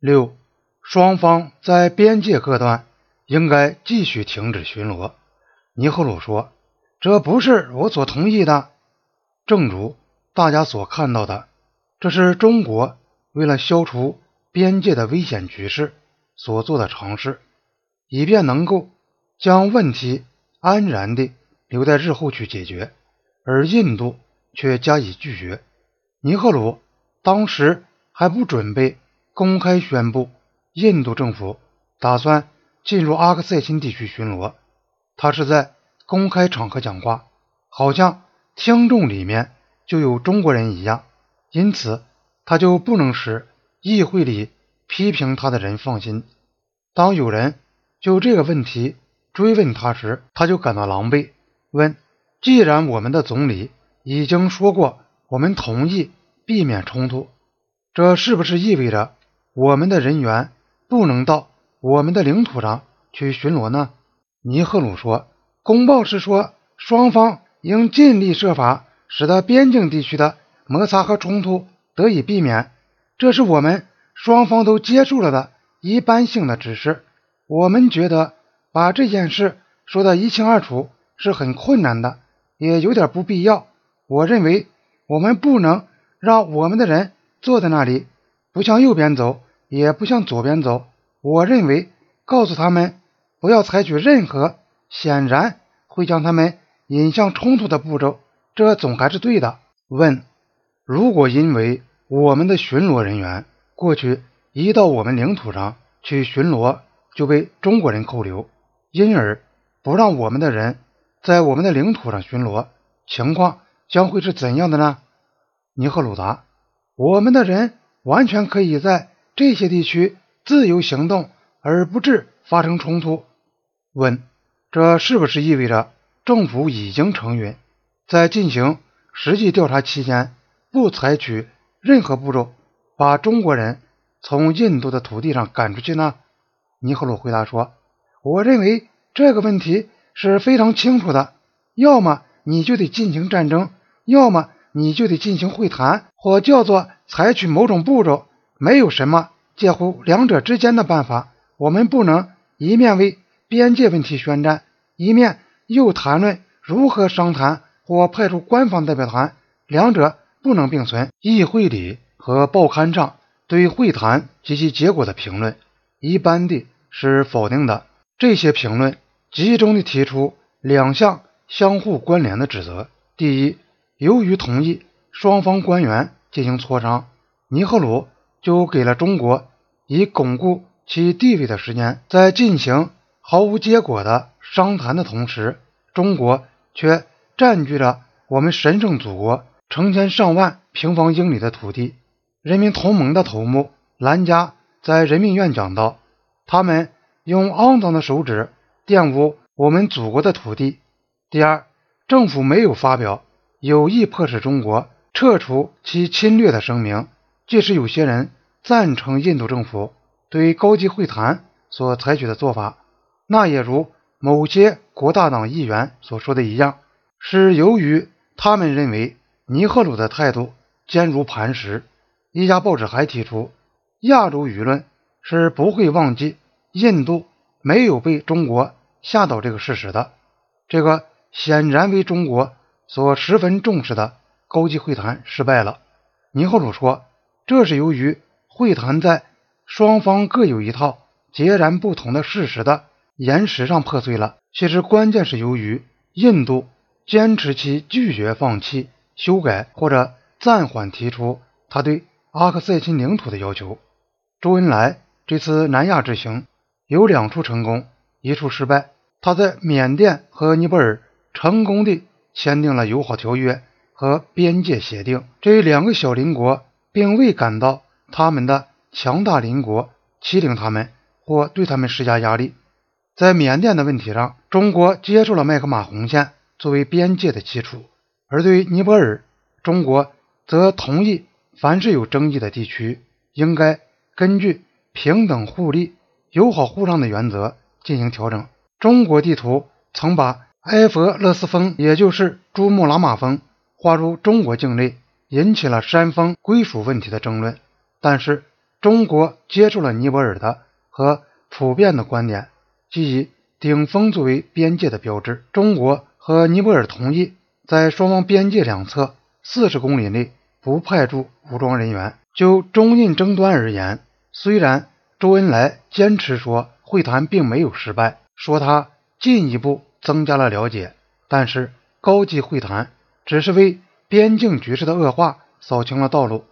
六，双方在边界各段应该继续停止巡逻。尼赫鲁说：“这不是我所同意的。正如大家所看到的，这是中国为了消除边界的危险局势所做的尝试，以便能够将问题安然地留在日后去解决。而印度却加以拒绝。尼赫鲁当时还不准备公开宣布印度政府打算进入阿克塞钦地区巡逻。”他是在公开场合讲话，好像听众里面就有中国人一样，因此他就不能使议会里批评他的人放心。当有人就这个问题追问他时，他就感到狼狈，问：“既然我们的总理已经说过，我们同意避免冲突，这是不是意味着我们的人员不能到我们的领土上去巡逻呢？”尼赫鲁说：“公报是说，双方应尽力设法使得边境地区的摩擦和冲突得以避免。这是我们双方都接受了的一般性的指示。我们觉得把这件事说得一清二楚是很困难的，也有点不必要。我认为我们不能让我们的人坐在那里，不向右边走，也不向左边走。我认为告诉他们。”不要采取任何显然会将他们引向冲突的步骤，这总还是对的。问：如果因为我们的巡逻人员过去一到我们领土上去巡逻就被中国人扣留，因而不让我们的人在我们的领土上巡逻，情况将会是怎样的呢？尼赫鲁达：我们的人完全可以在这些地区自由行动，而不致发生冲突。问：这是不是意味着政府已经承允，在进行实际调查期间不采取任何步骤把中国人从印度的土地上赶出去呢？尼赫鲁回答说：“我认为这个问题是非常清楚的。要么你就得进行战争，要么你就得进行会谈，或叫做采取某种步骤。没有什么介乎两者之间的办法。我们不能一面为……”边界问题宣战，一面又谈论如何商谈或派出官方代表团，两者不能并存。议会里和报刊上对会谈及其结果的评论，一般的是否定的。这些评论集中的提出两项相互关联的指责：第一，由于同意双方官员进行磋商，尼赫鲁就给了中国以巩固其地位的时间，在进行。毫无结果的商谈的同时，中国却占据了我们神圣祖国成千上万平方英里的土地。人民同盟的头目兰加在人民院讲到：“他们用肮脏的手指玷污我们祖国的土地。”第二，政府没有发表有意迫使中国撤除其侵略的声明。即使有些人赞成印度政府对高级会谈所采取的做法。那也如某些国大党议员所说的一样，是由于他们认为尼赫鲁的态度坚如磐石。一家报纸还提出，亚洲舆论是不会忘记印度没有被中国吓倒这个事实的。这个显然为中国所十分重视的高级会谈失败了。尼赫鲁说，这是由于会谈在双方各有一套截然不同的事实的。岩石上破碎了。其实关键是由于印度坚持其拒绝放弃、修改或者暂缓提出他对阿克塞钦领土的要求。周恩来这次南亚之行有两处成功，一处失败。他在缅甸和尼泊尔成功地签订了友好条约和边界协定。这两个小邻国并未感到他们的强大邻国欺凌他们或对他们施加压力。在缅甸的问题上，中国接受了麦克马洪线作为边界的基础；而对于尼泊尔，中国则同意凡是有争议的地区，应该根据平等互利、友好互让的原则进行调整。中国地图曾把埃佛勒斯峰，也就是珠穆朗玛峰，划入中国境内，引起了山峰归属问题的争论。但是，中国接受了尼泊尔的和普遍的观点，即以顶峰作为边界的标志。中国和尼泊尔同意在双方边界两侧四十公里内不派驻武装人员。就中印争端而言，虽然周恩来坚持说会谈并没有失败，说他进一步增加了了解，但是高级会谈只是为边境局势的恶化扫清了道路。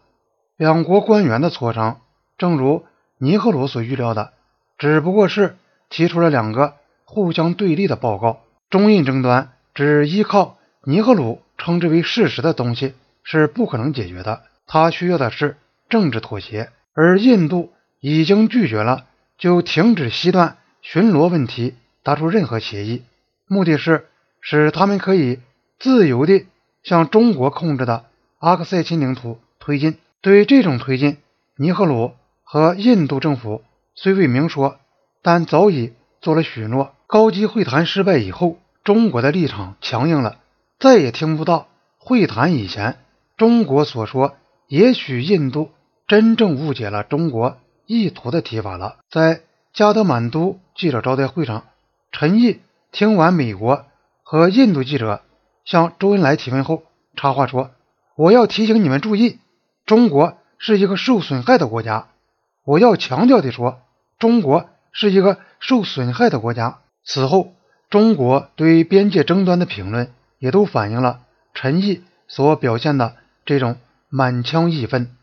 两国官员的磋商，正如尼赫鲁所预料的，只不过是提出了两个互相对立的报告。中印争端只依靠尼赫鲁称之为事实的东西是不可能解决的，他需要的是政治妥协。而印度已经拒绝了就停止西段巡逻问题达出任何协议，目的是使他们可以自由地向中国控制的阿克塞钦领土推进。对于这种推进，尼赫鲁和印度政府虽未明说，但早已做了许诺。高级会谈失败以后，中国的立场强硬了，再也听不到会谈以前中国所说“也许印度真正误解了中国意图”的提法了。在加德满都记者招待会上，陈毅听完美国和印度记者向周恩来提问后，插话说：“我要提醒你们注意。”中国是一个受损害的国家，我要强调的说，中国是一个受损害的国家。此后，中国对边界争端的评论也都反映了陈毅所表现的这种满腔义愤。